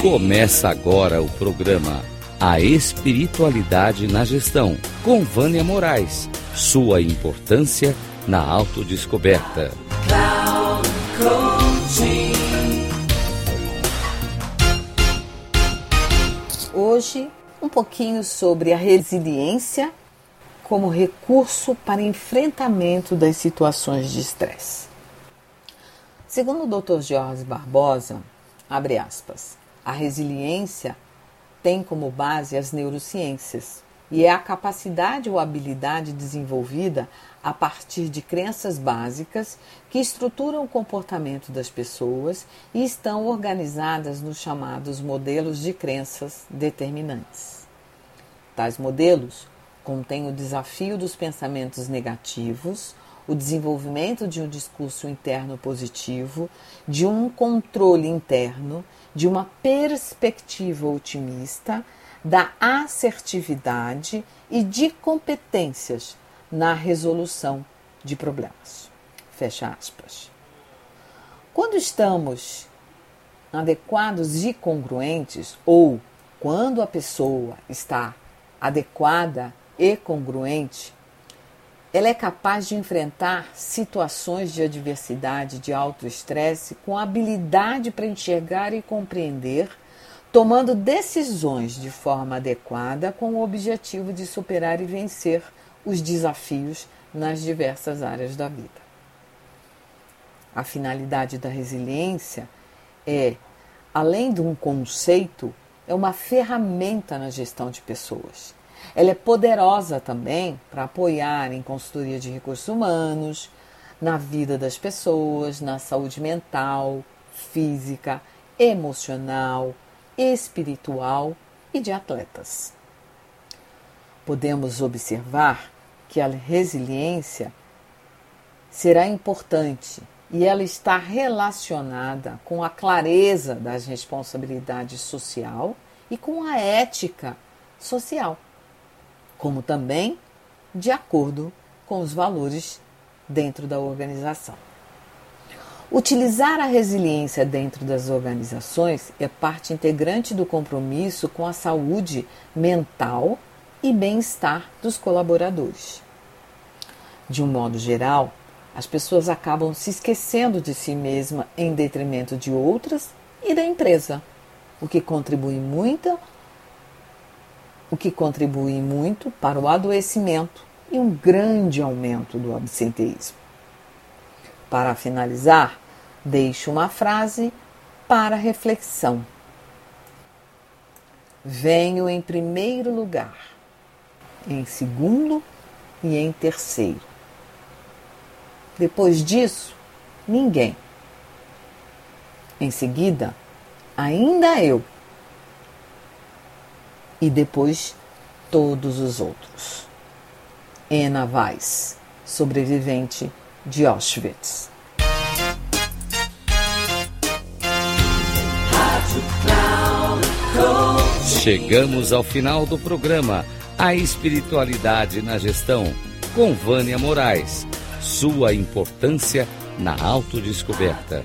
Começa agora o programa A Espiritualidade na Gestão, com Vânia Moraes. Sua importância na autodescoberta. Hoje, um pouquinho sobre a resiliência como recurso para enfrentamento das situações de estresse. Segundo o Dr. Jorge Barbosa, abre aspas, a resiliência tem como base as neurociências e é a capacidade ou habilidade desenvolvida a partir de crenças básicas que estruturam o comportamento das pessoas e estão organizadas nos chamados modelos de crenças determinantes. Tais modelos contêm o desafio dos pensamentos negativos, o desenvolvimento de um discurso interno positivo, de um controle interno, de uma perspectiva otimista, da assertividade e de competências na resolução de problemas. Fecha aspas. Quando estamos adequados e congruentes, ou quando a pessoa está adequada e congruente, ela é capaz de enfrentar situações de adversidade, de alto estresse, com habilidade para enxergar e compreender, tomando decisões de forma adequada com o objetivo de superar e vencer os desafios nas diversas áreas da vida. A finalidade da resiliência é, além de um conceito, é uma ferramenta na gestão de pessoas ela é poderosa também para apoiar em consultoria de recursos humanos, na vida das pessoas, na saúde mental, física, emocional, espiritual e de atletas. Podemos observar que a resiliência será importante e ela está relacionada com a clareza das responsabilidades social e com a ética social como também de acordo com os valores dentro da organização. Utilizar a resiliência dentro das organizações é parte integrante do compromisso com a saúde mental e bem-estar dos colaboradores. De um modo geral, as pessoas acabam se esquecendo de si mesma em detrimento de outras e da empresa, o que contribui muito o que contribui muito para o adoecimento e um grande aumento do absenteísmo. Para finalizar, deixo uma frase para reflexão. Venho em primeiro lugar, em segundo e em terceiro. Depois disso, ninguém. Em seguida, ainda eu e depois todos os outros. Ena Weiss, sobrevivente de Auschwitz. Chegamos ao final do programa A Espiritualidade na Gestão, com Vânia Moraes. Sua importância na autodescoberta.